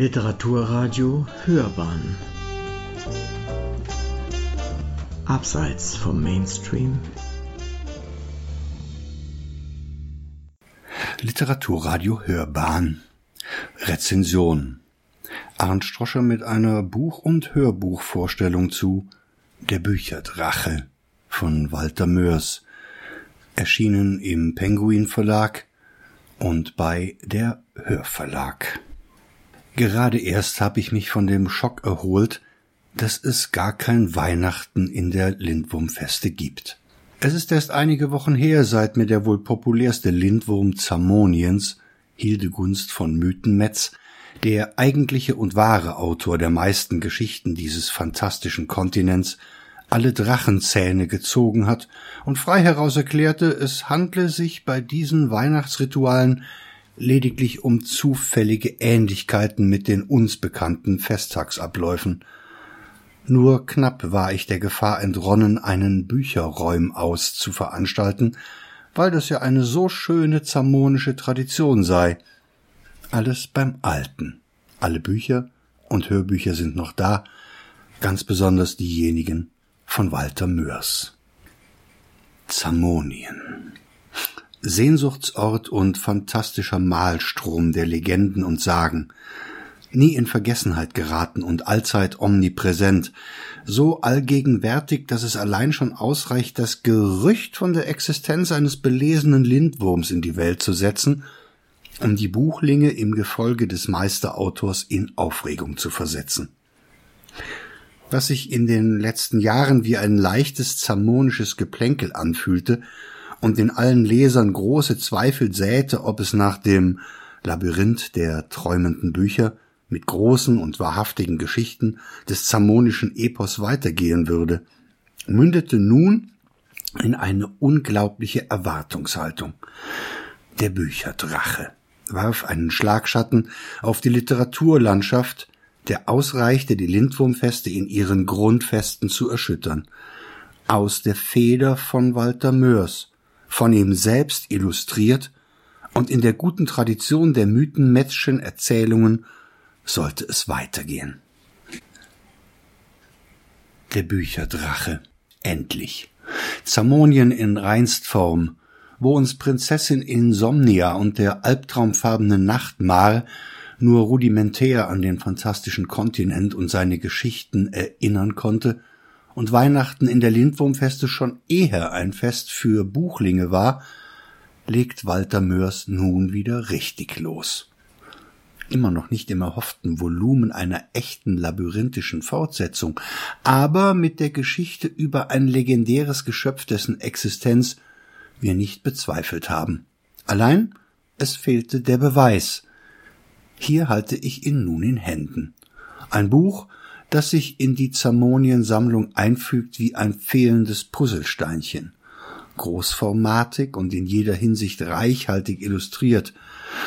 Literaturradio Hörbahn. Abseits vom Mainstream. Literaturradio Hörbahn. Rezension. Arndt Stroscher mit einer Buch- und Hörbuchvorstellung zu Der Bücherdrache von Walter Mörs, erschienen im Penguin Verlag und bei der Hörverlag. Gerade erst habe ich mich von dem Schock erholt, dass es gar kein Weihnachten in der Lindwurmfeste gibt. Es ist erst einige Wochen her, seit mir der wohl populärste Lindwurm Zamoniens, Hildegunst von Mythenmetz, der eigentliche und wahre Autor der meisten Geschichten dieses fantastischen Kontinents, alle Drachenzähne gezogen hat und frei heraus erklärte, es handle sich bei diesen Weihnachtsritualen lediglich um zufällige Ähnlichkeiten mit den uns bekannten Festtagsabläufen. Nur knapp war ich der Gefahr entronnen, einen Bücherräum aus zu veranstalten, weil das ja eine so schöne zamonische Tradition sei. Alles beim Alten. Alle Bücher und Hörbücher sind noch da, ganz besonders diejenigen von Walter Mörs. Zamonien. Sehnsuchtsort und fantastischer Malstrom der Legenden und Sagen, nie in Vergessenheit geraten und allzeit omnipräsent, so allgegenwärtig, dass es allein schon ausreicht, das Gerücht von der Existenz eines belesenen Lindwurms in die Welt zu setzen, um die Buchlinge im Gefolge des Meisterautors in Aufregung zu versetzen. Was sich in den letzten Jahren wie ein leichtes zamonisches Geplänkel anfühlte, und in allen Lesern große Zweifel säte, ob es nach dem Labyrinth der träumenden Bücher mit großen und wahrhaftigen Geschichten des zamonischen Epos weitergehen würde, mündete nun in eine unglaubliche Erwartungshaltung. Der Bücherdrache warf einen Schlagschatten auf die Literaturlandschaft, der ausreichte, die Lindwurmfeste in ihren Grundfesten zu erschüttern. Aus der Feder von Walter Mörs, von ihm selbst illustriert und in der guten Tradition der mythenmetzschen Erzählungen sollte es weitergehen. Der Bücherdrache. Endlich. Zamonien in Reinstform, wo uns Prinzessin Insomnia und der albtraumfarbene Nachtmar nur rudimentär an den fantastischen Kontinent und seine Geschichten erinnern konnte, und Weihnachten in der Lindwurmfeste schon eher ein Fest für Buchlinge war, legt Walter Mörs nun wieder richtig los. Immer noch nicht im erhofften Volumen einer echten labyrinthischen Fortsetzung, aber mit der Geschichte über ein legendäres Geschöpf, dessen Existenz wir nicht bezweifelt haben. Allein es fehlte der Beweis. Hier halte ich ihn nun in Händen. Ein Buch, das sich in die Zamonien-Sammlung einfügt wie ein fehlendes Puzzlesteinchen. Großformatig und in jeder Hinsicht reichhaltig illustriert,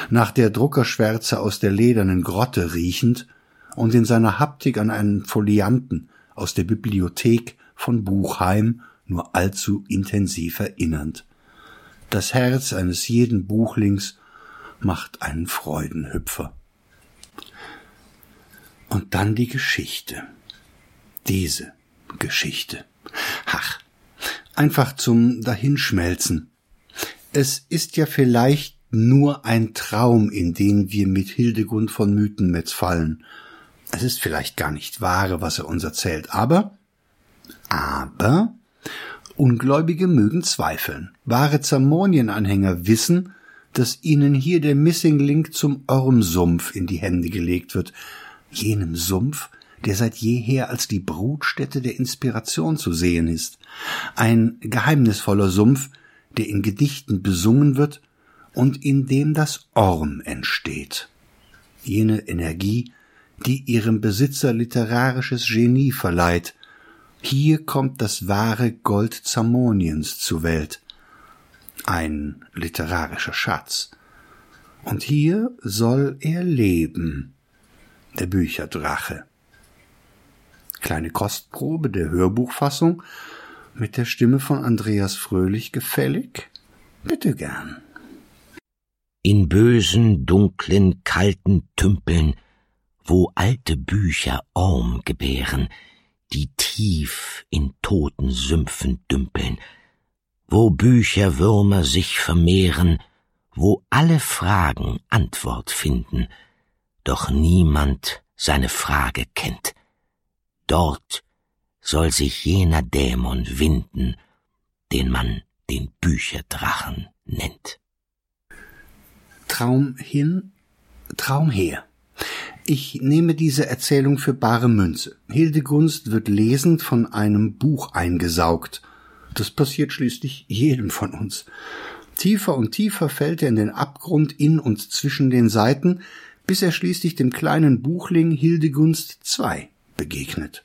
nach der Druckerschwärze aus der ledernen Grotte riechend und in seiner Haptik an einen Folianten aus der Bibliothek von Buchheim nur allzu intensiv erinnernd. Das Herz eines jeden Buchlings macht einen Freudenhüpfer. Und dann die Geschichte. Diese Geschichte. Ach, einfach zum Dahinschmelzen. Es ist ja vielleicht nur ein Traum, in den wir mit Hildegund von Mythenmetz fallen. Es ist vielleicht gar nicht wahre, was er uns erzählt, aber, aber, Ungläubige mögen zweifeln. Wahre Zamonien-Anhänger wissen, dass ihnen hier der Missing Link zum Ormsumpf in die Hände gelegt wird, jenem Sumpf, der seit jeher als die Brutstätte der Inspiration zu sehen ist, ein geheimnisvoller Sumpf, der in Gedichten besungen wird und in dem das Orm entsteht. Jene Energie, die ihrem Besitzer literarisches Genie verleiht. Hier kommt das wahre Gold Zamoniens zur Welt. Ein literarischer Schatz. Und hier soll er leben der Bücherdrache. Kleine Kostprobe der Hörbuchfassung mit der Stimme von Andreas Fröhlich gefällig? Bitte gern. In bösen, dunklen, kalten Tümpeln wo alte Bücher Orm gebären, die tief in toten Sümpfen dümpeln, wo Bücherwürmer sich vermehren, wo alle Fragen Antwort finden, doch niemand seine Frage kennt. Dort soll sich jener Dämon winden, den man den Bücherdrachen nennt. Traum hin, Traum her. Ich nehme diese Erzählung für bare Münze. Hildegunst wird lesend von einem Buch eingesaugt. Das passiert schließlich jedem von uns. Tiefer und tiefer fällt er in den Abgrund in und zwischen den Seiten, bis er schließlich dem kleinen Buchling Hildegunst II begegnet.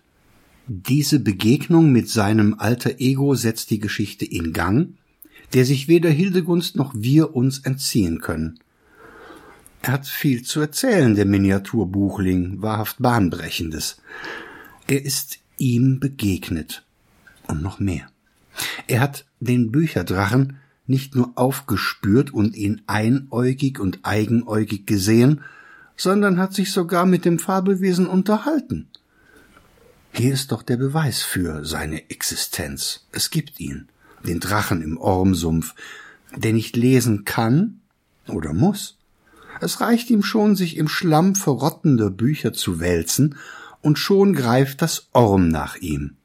Diese Begegnung mit seinem alter Ego setzt die Geschichte in Gang, der sich weder Hildegunst noch wir uns entziehen können. Er hat viel zu erzählen, der Miniaturbuchling, wahrhaft bahnbrechendes. Er ist ihm begegnet. Und noch mehr. Er hat den Bücherdrachen nicht nur aufgespürt und ihn einäugig und eigenäugig gesehen, sondern hat sich sogar mit dem Fabelwesen unterhalten. Hier ist doch der Beweis für seine Existenz. Es gibt ihn, den Drachen im Ormsumpf, der nicht lesen kann oder muss. Es reicht ihm schon, sich im Schlamm verrottender Bücher zu wälzen, und schon greift das Orm nach ihm,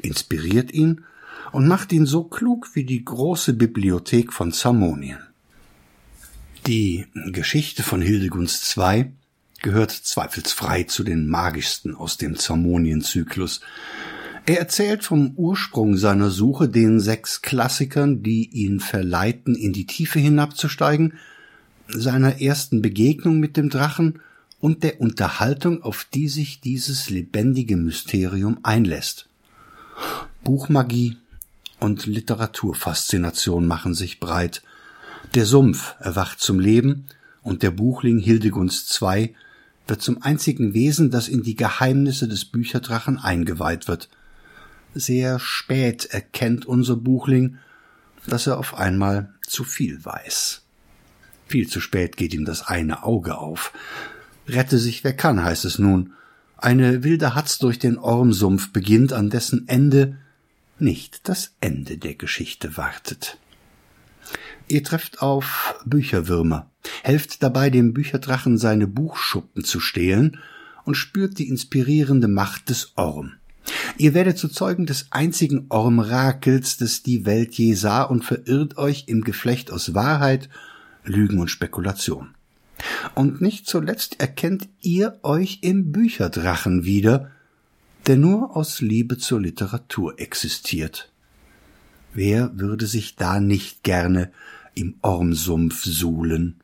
inspiriert ihn und macht ihn so klug wie die große Bibliothek von Zamonien. Die Geschichte von Hildegunst II gehört zweifelsfrei zu den magischsten aus dem Zamonien-Zyklus. Er erzählt vom Ursprung seiner Suche den sechs Klassikern, die ihn verleiten, in die Tiefe hinabzusteigen, seiner ersten Begegnung mit dem Drachen und der Unterhaltung, auf die sich dieses lebendige Mysterium einlässt. Buchmagie und Literaturfaszination machen sich breit. Der Sumpf erwacht zum Leben und der Buchling Hildegunst II wird zum einzigen Wesen, das in die Geheimnisse des Bücherdrachen eingeweiht wird. Sehr spät erkennt unser Buchling, dass er auf einmal zu viel weiß. Viel zu spät geht ihm das eine Auge auf. Rette sich wer kann, heißt es nun. Eine wilde Hatz durch den Ormsumpf beginnt, an dessen Ende nicht das Ende der Geschichte wartet. Ihr trefft auf Bücherwürmer, helft dabei dem Bücherdrachen seine Buchschuppen zu stehlen und spürt die inspirierende Macht des Orm. Ihr werdet zu Zeugen des einzigen Ormrakels, das die Welt je sah und verirrt euch im Geflecht aus Wahrheit, Lügen und Spekulation. Und nicht zuletzt erkennt ihr euch im Bücherdrachen wieder, der nur aus Liebe zur Literatur existiert. Wer würde sich da nicht gerne im Ormsumpf suhlen?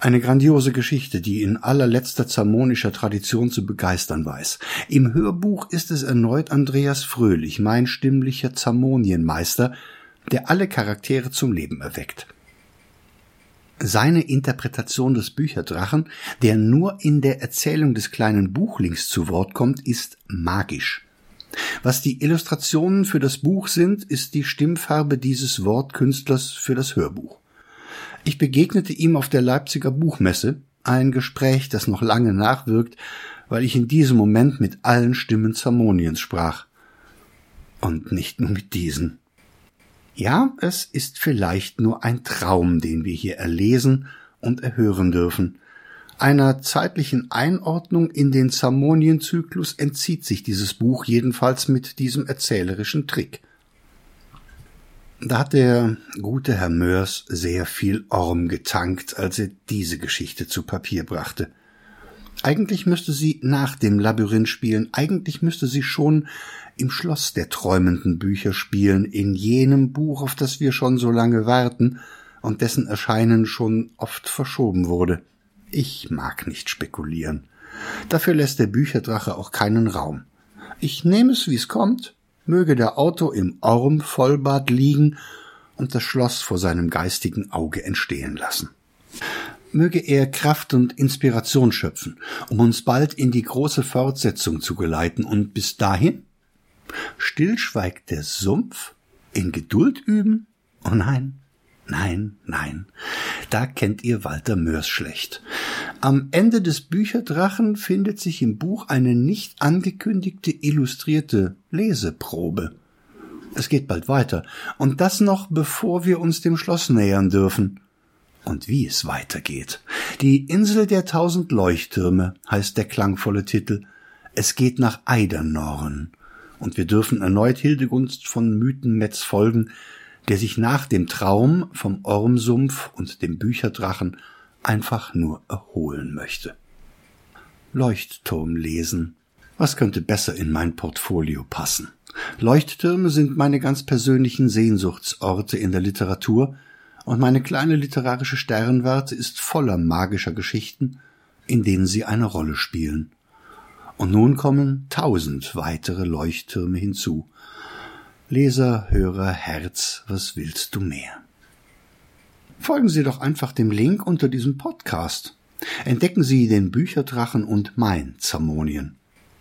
Eine grandiose Geschichte, die in allerletzter zamonischer Tradition zu begeistern weiß. Im Hörbuch ist es erneut Andreas Fröhlich, mein stimmlicher Zamonienmeister, der alle Charaktere zum Leben erweckt. Seine Interpretation des Bücherdrachen, der nur in der Erzählung des kleinen Buchlings zu Wort kommt, ist magisch. Was die Illustrationen für das Buch sind, ist die Stimmfarbe dieses Wortkünstlers für das Hörbuch. Ich begegnete ihm auf der Leipziger Buchmesse, ein Gespräch, das noch lange nachwirkt, weil ich in diesem Moment mit allen Stimmen Zamoniens sprach. Und nicht nur mit diesen. Ja, es ist vielleicht nur ein Traum, den wir hier erlesen und erhören dürfen. Einer zeitlichen Einordnung in den Zamonien-Zyklus entzieht sich dieses Buch jedenfalls mit diesem erzählerischen Trick. Da hat der gute Herr Mörs sehr viel Orm getankt, als er diese Geschichte zu Papier brachte. Eigentlich müsste sie nach dem Labyrinth spielen, eigentlich müsste sie schon im Schloss der träumenden Bücher spielen, in jenem Buch, auf das wir schon so lange warten und dessen Erscheinen schon oft verschoben wurde. Ich mag nicht spekulieren. Dafür lässt der Bücherdrache auch keinen Raum. Ich nehme es, wie es kommt, möge der Auto im Orm-Vollbad liegen und das Schloss vor seinem geistigen Auge entstehen lassen. Möge er Kraft und Inspiration schöpfen, um uns bald in die große Fortsetzung zu geleiten und bis dahin Still schweigt der Sumpf, in Geduld üben? Oh nein, Nein, nein, da kennt ihr Walter Mörs schlecht. Am Ende des Bücherdrachen findet sich im Buch eine nicht angekündigte illustrierte Leseprobe. Es geht bald weiter, und das noch bevor wir uns dem Schloss nähern dürfen. Und wie es weitergeht. Die Insel der tausend Leuchttürme heißt der klangvolle Titel. Es geht nach Eidernorn. Und wir dürfen erneut Hildegunst von Mythenmetz folgen, der sich nach dem Traum vom Ormsumpf und dem Bücherdrachen einfach nur erholen möchte. Leuchtturm lesen. Was könnte besser in mein Portfolio passen? Leuchttürme sind meine ganz persönlichen Sehnsuchtsorte in der Literatur, und meine kleine literarische Sternwarte ist voller magischer Geschichten, in denen sie eine Rolle spielen. Und nun kommen tausend weitere Leuchttürme hinzu, Leser, Hörer, Herz, was willst du mehr? Folgen Sie doch einfach dem Link unter diesem Podcast. Entdecken Sie den Bücherdrachen und mein Zamonien.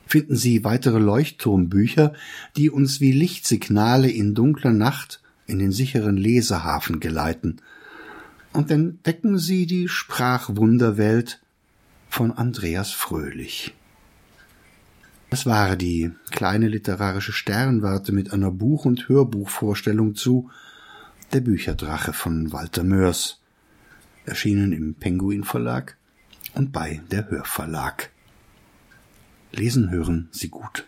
Finden Sie weitere Leuchtturmbücher, die uns wie Lichtsignale in dunkler Nacht in den sicheren Lesehafen geleiten. Und entdecken Sie die Sprachwunderwelt von Andreas Fröhlich. Das war die kleine literarische Sternwarte mit einer Buch- und Hörbuchvorstellung zu Der Bücherdrache von Walter Mörs, erschienen im Penguin Verlag und bei der Hörverlag. Lesen hören Sie gut.